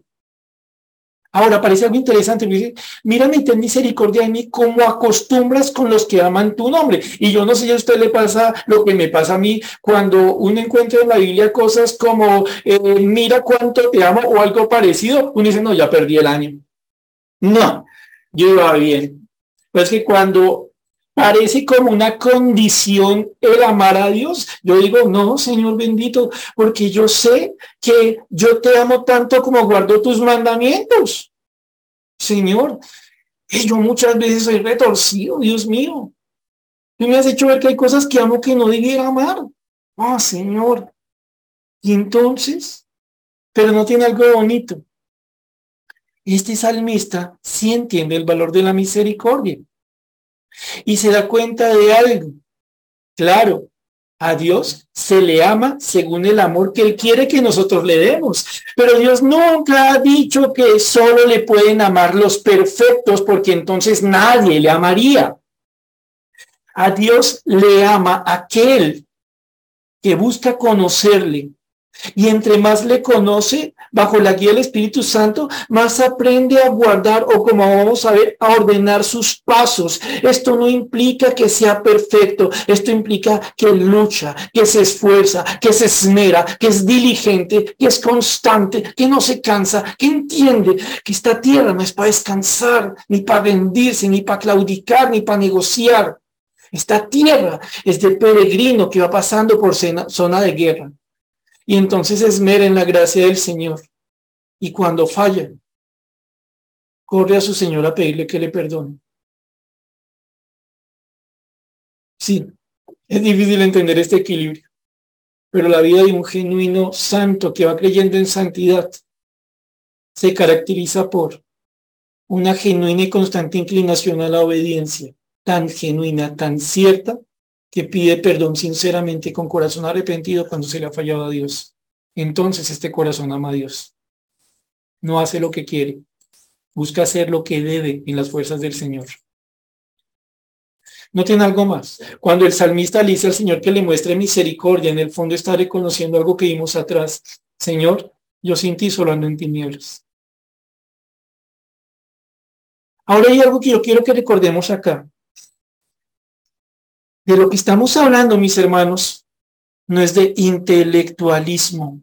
Ahora parece algo interesante, dice, mírame ten misericordia de mí como acostumbras con los que aman tu nombre. Y yo no sé si a usted le pasa lo que me pasa a mí cuando uno encuentra en la Biblia cosas como, eh, mira cuánto te amo o algo parecido, uno dice, no, ya perdí el año. No, yo iba bien. Pues que cuando parece como una condición el amar a Dios, yo digo, no, Señor bendito, porque yo sé que yo te amo tanto como guardo tus mandamientos. Señor, y yo muchas veces soy retorcido, Dios mío. Tú me has hecho ver que hay cosas que amo que no debiera amar. Ah, Señor. Y entonces, pero no tiene algo bonito. Este salmista sí entiende el valor de la misericordia y se da cuenta de algo. Claro, a Dios se le ama según el amor que Él quiere que nosotros le demos. Pero Dios nunca ha dicho que solo le pueden amar los perfectos porque entonces nadie le amaría. A Dios le ama aquel que busca conocerle, y entre más le conoce, bajo la guía del Espíritu Santo, más aprende a guardar o como vamos a ver, a ordenar sus pasos. Esto no implica que sea perfecto, esto implica que lucha, que se esfuerza, que se esmera, que es diligente, que es constante, que no se cansa, que entiende que esta tierra no es para descansar, ni para rendirse, ni para claudicar, ni para negociar. Esta tierra es de peregrino que va pasando por zona de guerra. Y entonces esmera en la gracia del Señor. Y cuando falla, corre a su Señor a pedirle que le perdone. Sí, es difícil entender este equilibrio, pero la vida de un genuino santo que va creyendo en santidad se caracteriza por una genuina y constante inclinación a la obediencia, tan genuina, tan cierta, que pide perdón sinceramente con corazón arrepentido cuando se le ha fallado a Dios. Entonces este corazón ama a Dios. No hace lo que quiere, busca hacer lo que debe en las fuerzas del Señor. No tiene algo más. Cuando el salmista le dice al Señor que le muestre misericordia, en el fondo está reconociendo algo que vimos atrás. Señor, yo sin ti solo ando en tinieblas. Ahora hay algo que yo quiero que recordemos acá. De lo que estamos hablando, mis hermanos, no es de intelectualismo.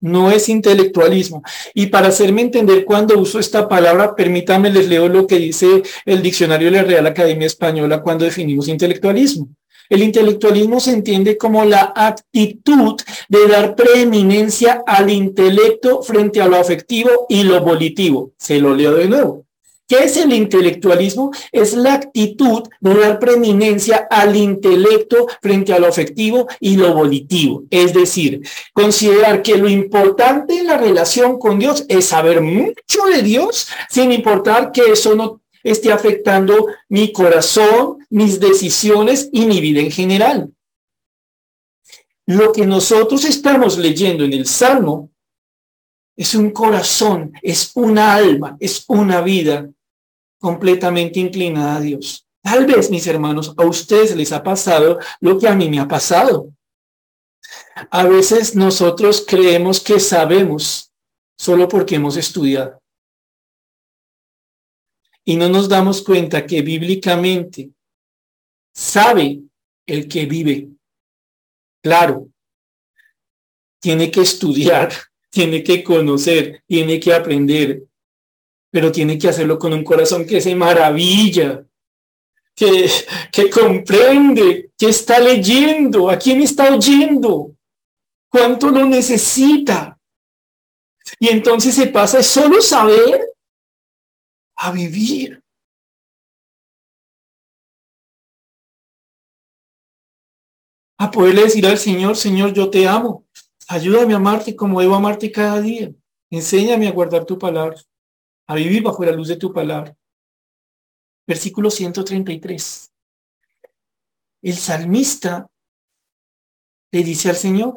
No es intelectualismo. Y para hacerme entender cuando uso esta palabra, permítanme les leo lo que dice el diccionario de la Real Academia Española cuando definimos intelectualismo. El intelectualismo se entiende como la actitud de dar preeminencia al intelecto frente a lo afectivo y lo volitivo. Se lo leo de nuevo. ¿Qué es el intelectualismo? Es la actitud de dar preeminencia al intelecto frente a lo afectivo y lo volitivo. Es decir, considerar que lo importante en la relación con Dios es saber mucho de Dios sin importar que eso no esté afectando mi corazón, mis decisiones y mi vida en general. Lo que nosotros estamos leyendo en el Salmo es un corazón, es una alma, es una vida completamente inclinada a Dios. Tal vez, mis hermanos, a ustedes les ha pasado lo que a mí me ha pasado. A veces nosotros creemos que sabemos solo porque hemos estudiado. Y no nos damos cuenta que bíblicamente sabe el que vive. Claro, tiene que estudiar, tiene que conocer, tiene que aprender, pero tiene que hacerlo con un corazón que se maravilla, que, que comprende, que está leyendo, a quién está oyendo, cuánto lo necesita. Y entonces se pasa de solo saber a vivir. A poderle decir al Señor, Señor, yo te amo. Ayúdame a amarte como debo amarte cada día. Enséñame a guardar tu palabra, a vivir bajo la luz de tu palabra. Versículo 133. El salmista le dice al Señor,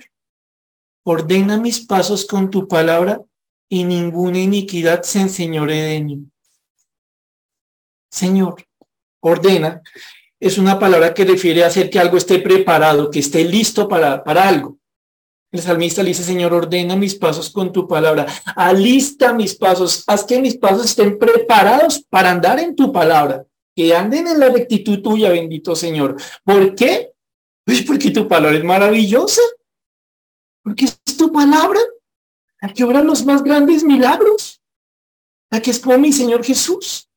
ordena mis pasos con tu palabra y ninguna iniquidad se enseñore de mí. Señor, ordena, es una palabra que refiere a hacer que algo esté preparado, que esté listo para, para algo. El salmista le dice, Señor, ordena mis pasos con tu palabra, alista mis pasos, haz que mis pasos estén preparados para andar en tu palabra, que anden en la rectitud tuya, bendito Señor. ¿Por qué? Pues porque tu palabra es maravillosa, porque es tu palabra. La que obra los más grandes milagros, la que es como mi Señor Jesús.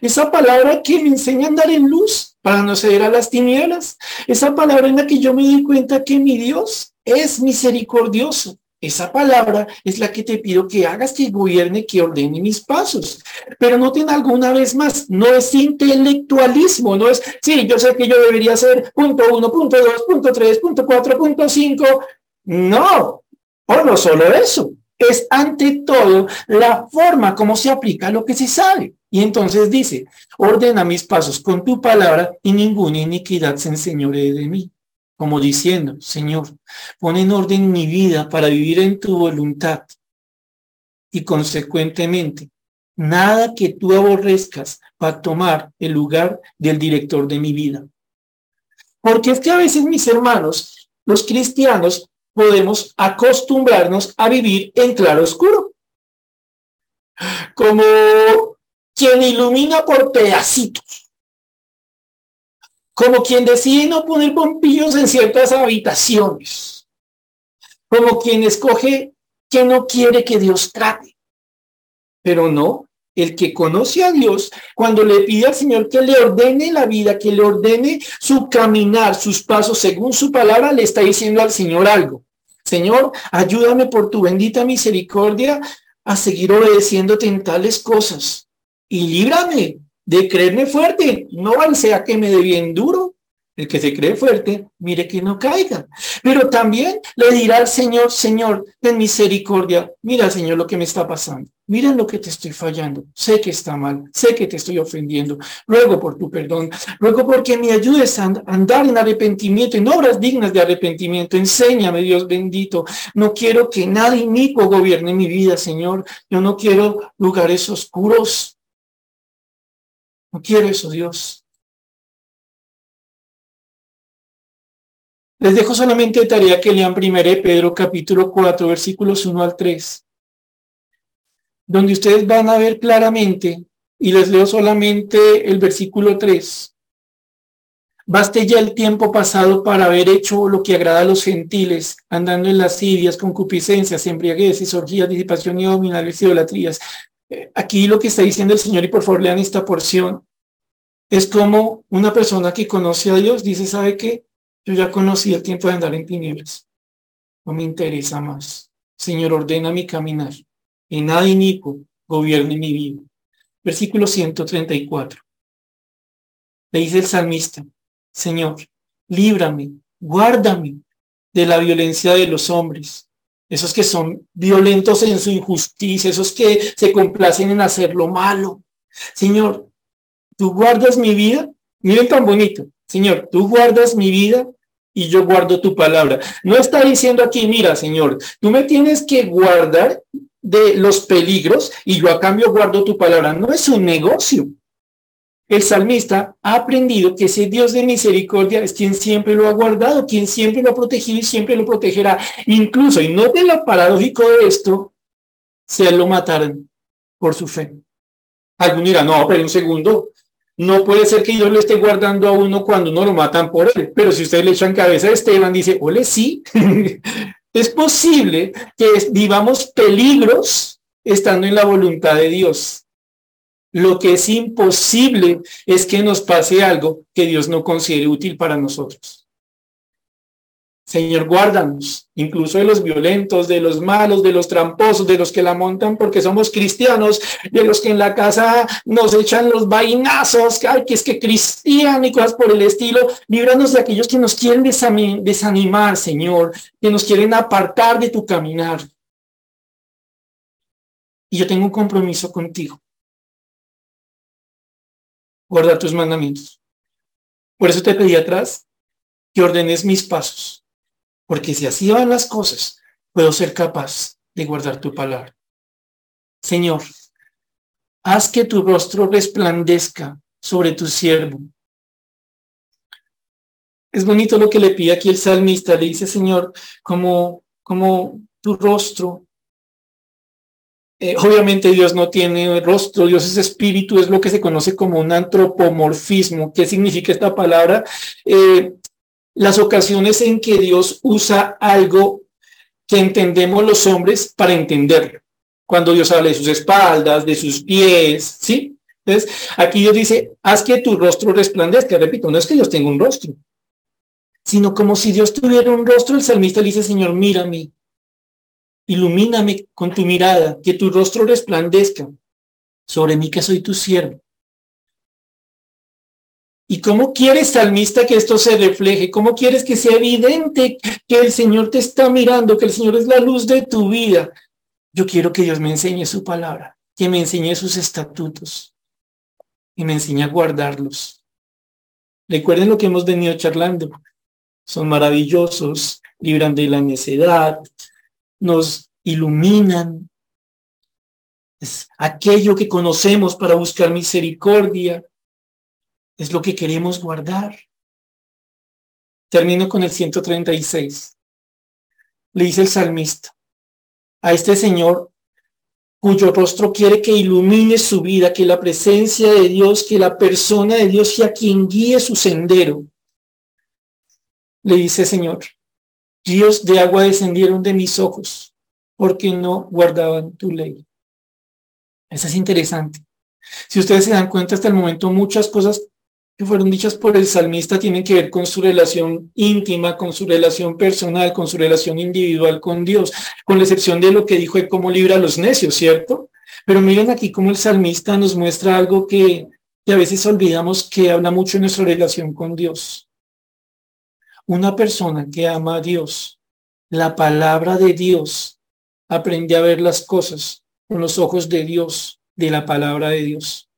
Esa palabra que me enseña a andar en luz para no ceder a las tinieblas. Esa palabra en la que yo me doy cuenta que mi Dios es misericordioso. Esa palabra es la que te pido que hagas, que gobierne, que ordene mis pasos. Pero noten alguna vez más, no es intelectualismo, no es, sí, yo sé que yo debería ser punto uno, punto dos, punto tres, punto cuatro, punto cinco. No, o no solo eso, es ante todo la forma como se aplica lo que se sabe. Y entonces dice, ordena mis pasos con tu palabra y ninguna iniquidad se enseñore de mí. Como diciendo, Señor, pon en orden mi vida para vivir en tu voluntad. Y consecuentemente, nada que tú aborrezcas va a tomar el lugar del director de mi vida. Porque es que a veces, mis hermanos, los cristianos podemos acostumbrarnos a vivir en claro oscuro. Como quien ilumina por pedacitos. Como quien decide no poner bombillos en ciertas habitaciones. Como quien escoge que no quiere que Dios trate. Pero no, el que conoce a Dios, cuando le pide al Señor que le ordene la vida, que le ordene su caminar, sus pasos según su palabra, le está diciendo al Señor algo. Señor, ayúdame por tu bendita misericordia a seguir obedeciéndote en tales cosas. Y líbrame de creerme fuerte. No sea que me dé bien duro. El que se cree fuerte, mire que no caiga. Pero también le dirá al Señor, Señor, ten misericordia. Mira, Señor, lo que me está pasando. Mira lo que te estoy fallando. Sé que está mal. Sé que te estoy ofendiendo. Luego por tu perdón. Luego porque me ayudes a andar en arrepentimiento, en obras dignas de arrepentimiento. Enséñame, Dios bendito. No quiero que nadie inicuo gobierne mi vida, Señor. Yo no quiero lugares oscuros. No quiero eso, Dios. Les dejo solamente tarea que lean 1 Pedro capítulo 4, versículos 1 al 3, donde ustedes van a ver claramente, y les leo solamente el versículo 3. Baste ya el tiempo pasado para haber hecho lo que agrada a los gentiles, andando en lascivias, concupiscencias, embriagueces, orgías, disipación y dominales idolatrías. Aquí lo que está diciendo el Señor, y por favor lean esta porción, es como una persona que conoce a Dios dice, ¿sabe qué? Yo ya conocí el tiempo de andar en tinieblas. No me interesa más. Señor, ordena mi caminar. Y nada inicuo gobierne mi vida. Versículo 134. Le dice el salmista, Señor, líbrame, guárdame de la violencia de los hombres, esos que son violentos en su injusticia, esos que se complacen en hacer lo malo. Señor, tú guardas mi vida. Miren tan bonito. Señor, tú guardas mi vida y yo guardo tu palabra. No está diciendo aquí, mira, Señor, tú me tienes que guardar de los peligros y yo a cambio guardo tu palabra. No es un negocio. El salmista ha aprendido que ese Dios de misericordia es quien siempre lo ha guardado, quien siempre lo ha protegido y siempre lo protegerá. Incluso, y no de lo paradójico de esto, se lo mataron por su fe. Alguno dirá, no, pero un segundo, no puede ser que Dios le esté guardando a uno cuando uno lo matan por él. Pero si ustedes le echan cabeza a Esteban, dice, ole, sí. es posible que vivamos peligros estando en la voluntad de Dios. Lo que es imposible es que nos pase algo que Dios no considere útil para nosotros. Señor, guárdanos, incluso de los violentos, de los malos, de los tramposos, de los que la montan porque somos cristianos, de los que en la casa nos echan los vainazos, que, es que cristiano y cosas por el estilo. Líbranos de aquellos que nos quieren desanimar, Señor, que nos quieren apartar de tu caminar. Y yo tengo un compromiso contigo. Guarda tus mandamientos. Por eso te pedí atrás que ordenes mis pasos porque si así van las cosas, puedo ser capaz de guardar tu palabra. Señor, haz que tu rostro resplandezca sobre tu siervo. Es bonito lo que le pide aquí el salmista. Le dice, Señor, como, como tu rostro. Eh, obviamente Dios no tiene rostro, Dios es espíritu, es lo que se conoce como un antropomorfismo. ¿Qué significa esta palabra? Eh, las ocasiones en que Dios usa algo que entendemos los hombres para entenderlo. Cuando Dios habla de sus espaldas, de sus pies, ¿sí? Entonces, aquí Dios dice, haz que tu rostro resplandezca. Repito, no es que Dios tenga un rostro, sino como si Dios tuviera un rostro, el salmista le dice, Señor, mírame, ilumíname con tu mirada, que tu rostro resplandezca sobre mí que soy tu siervo. ¿Y cómo quieres, salmista, que esto se refleje? ¿Cómo quieres que sea evidente que el Señor te está mirando, que el Señor es la luz de tu vida? Yo quiero que Dios me enseñe su palabra, que me enseñe sus estatutos y me enseñe a guardarlos. Recuerden lo que hemos venido charlando. Son maravillosos, libran de la necedad, nos iluminan. Es aquello que conocemos para buscar misericordia, es lo que queremos guardar. Termino con el 136. Le dice el salmista, a este Señor cuyo rostro quiere que ilumine su vida, que la presencia de Dios, que la persona de Dios sea quien guíe su sendero. Le dice Señor, ríos de agua descendieron de mis ojos porque no guardaban tu ley. Eso es interesante. Si ustedes se dan cuenta hasta el momento, muchas cosas que fueron dichas por el salmista tienen que ver con su relación íntima, con su relación personal, con su relación individual con Dios, con la excepción de lo que dijo de cómo libra a los necios, ¿cierto? Pero miren aquí cómo el salmista nos muestra algo que, que a veces olvidamos que habla mucho de nuestra relación con Dios. Una persona que ama a Dios, la palabra de Dios, aprende a ver las cosas con los ojos de Dios, de la palabra de Dios.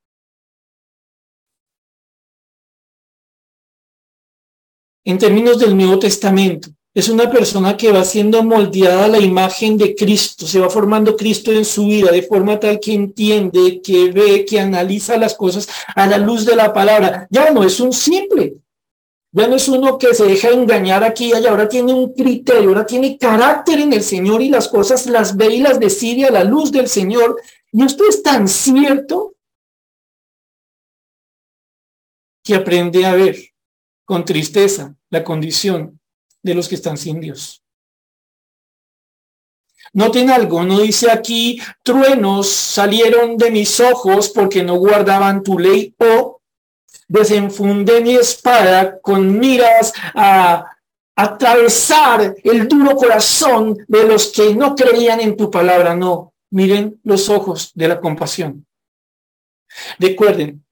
En términos del Nuevo Testamento, es una persona que va siendo moldeada a la imagen de Cristo, se va formando Cristo en su vida de forma tal que entiende, que ve, que analiza las cosas a la luz de la palabra. Ya no es un simple, ya no es uno que se deja engañar aquí y allá, ahora tiene un criterio, ahora tiene carácter en el Señor y las cosas las ve y las decide a la luz del Señor. Y esto es tan cierto que aprende a ver con tristeza la condición de los que están sin Dios. Noten algo, no dice aquí, truenos salieron de mis ojos porque no guardaban tu ley o desenfundé mi espada con miras a atravesar el duro corazón de los que no creían en tu palabra. No, miren los ojos de la compasión. Recuerden,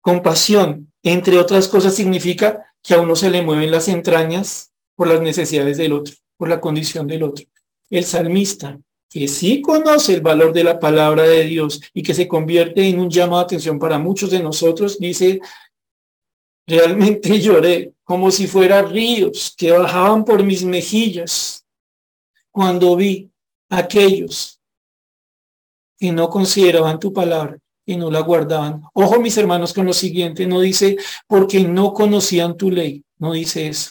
compasión, entre otras cosas, significa que a uno se le mueven las entrañas por las necesidades del otro, por la condición del otro. El salmista, que sí conoce el valor de la palabra de Dios y que se convierte en un llamado de atención para muchos de nosotros, dice, realmente lloré como si fuera ríos que bajaban por mis mejillas cuando vi aquellos que no consideraban tu palabra y no la guardaban. Ojo, mis hermanos, con lo siguiente, no dice porque no conocían tu ley, no dice eso.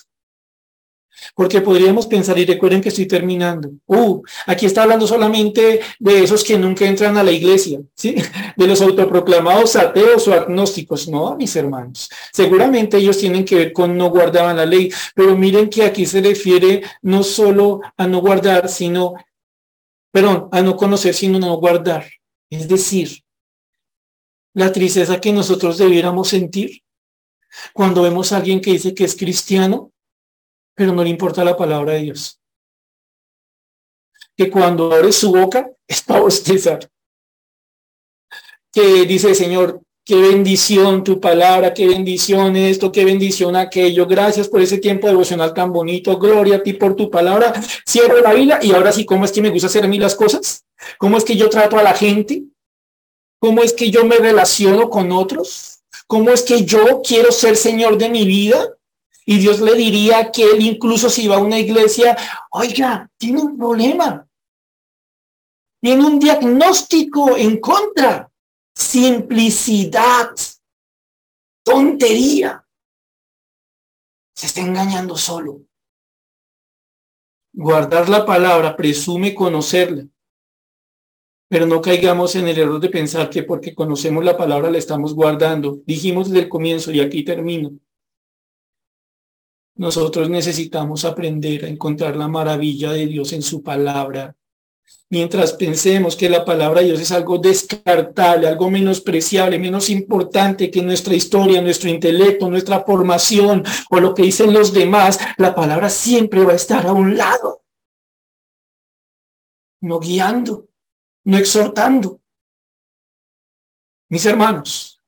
Porque podríamos pensar, y recuerden que estoy terminando, uh, aquí está hablando solamente de esos que nunca entran a la iglesia, ¿sí? De los autoproclamados ateos o agnósticos, no, mis hermanos. Seguramente ellos tienen que ver con no guardaban la ley, pero miren que aquí se refiere no solo a no guardar, sino, perdón, a no conocer, sino no guardar. Es decir, la tristeza que nosotros debiéramos sentir cuando vemos a alguien que dice que es cristiano, pero no le importa la palabra de Dios. Que cuando abre su boca es para bostezar. Que dice, Señor, qué bendición tu palabra, qué bendición esto, qué bendición aquello. Gracias por ese tiempo devocional tan bonito. Gloria a ti por tu palabra. Cierro la Biblia y ahora sí, ¿cómo es que me gusta hacer a mí las cosas? ¿Cómo es que yo trato a la gente? ¿Cómo es que yo me relaciono con otros? ¿Cómo es que yo quiero ser Señor de mi vida? Y Dios le diría que él incluso si va a una iglesia, oiga, tiene un problema. Tiene un diagnóstico en contra. Simplicidad. Tontería. Se está engañando solo. Guardar la palabra presume conocerla pero no caigamos en el error de pensar que porque conocemos la palabra la estamos guardando. Dijimos desde el comienzo y aquí termino. Nosotros necesitamos aprender a encontrar la maravilla de Dios en su palabra. Mientras pensemos que la palabra de Dios es algo descartable, algo menospreciable, menos importante que nuestra historia, nuestro intelecto, nuestra formación o lo que dicen los demás, la palabra siempre va a estar a un lado, no guiando no exhortando. Mis hermanos,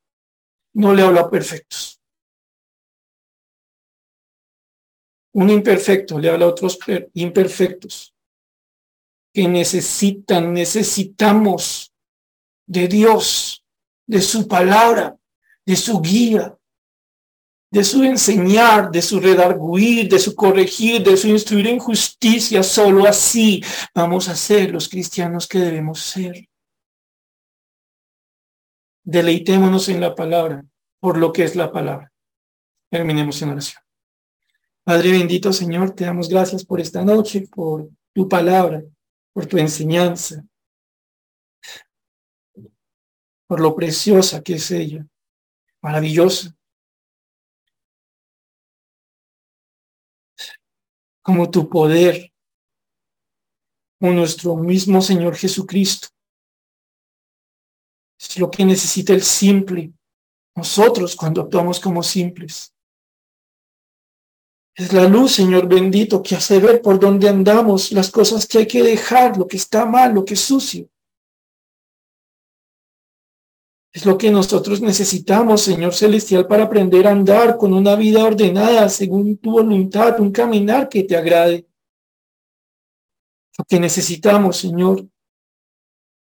no le hablo a perfectos. Un imperfecto le habla a otros imperfectos que necesitan, necesitamos de Dios, de su palabra, de su guía, de su enseñar, de su redarguir, de su corregir, de su instruir en justicia. Solo así vamos a ser los cristianos que debemos ser. Deleitémonos en la palabra, por lo que es la palabra. Terminemos en oración. Padre bendito Señor, te damos gracias por esta noche, por tu palabra, por tu enseñanza, por lo preciosa que es ella, maravillosa. como tu poder, como nuestro mismo Señor Jesucristo. Es lo que necesita el simple, nosotros cuando actuamos como simples. Es la luz, Señor bendito, que hace ver por dónde andamos, las cosas que hay que dejar, lo que está mal, lo que es sucio. Es lo que nosotros necesitamos, Señor Celestial, para aprender a andar con una vida ordenada según tu voluntad, un caminar que te agrade. Lo que necesitamos, Señor,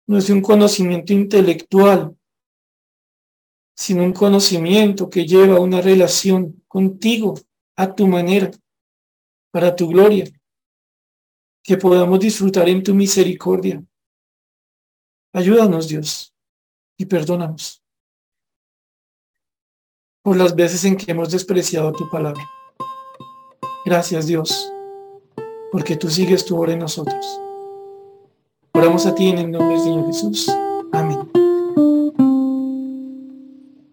no es un conocimiento intelectual, sino un conocimiento que lleva a una relación contigo a tu manera, para tu gloria, que podamos disfrutar en tu misericordia. Ayúdanos, Dios y perdónanos por las veces en que hemos despreciado tu palabra. Gracias Dios, porque tú sigues tu obra en nosotros. Oramos a ti en el nombre del Señor Jesús. Amén.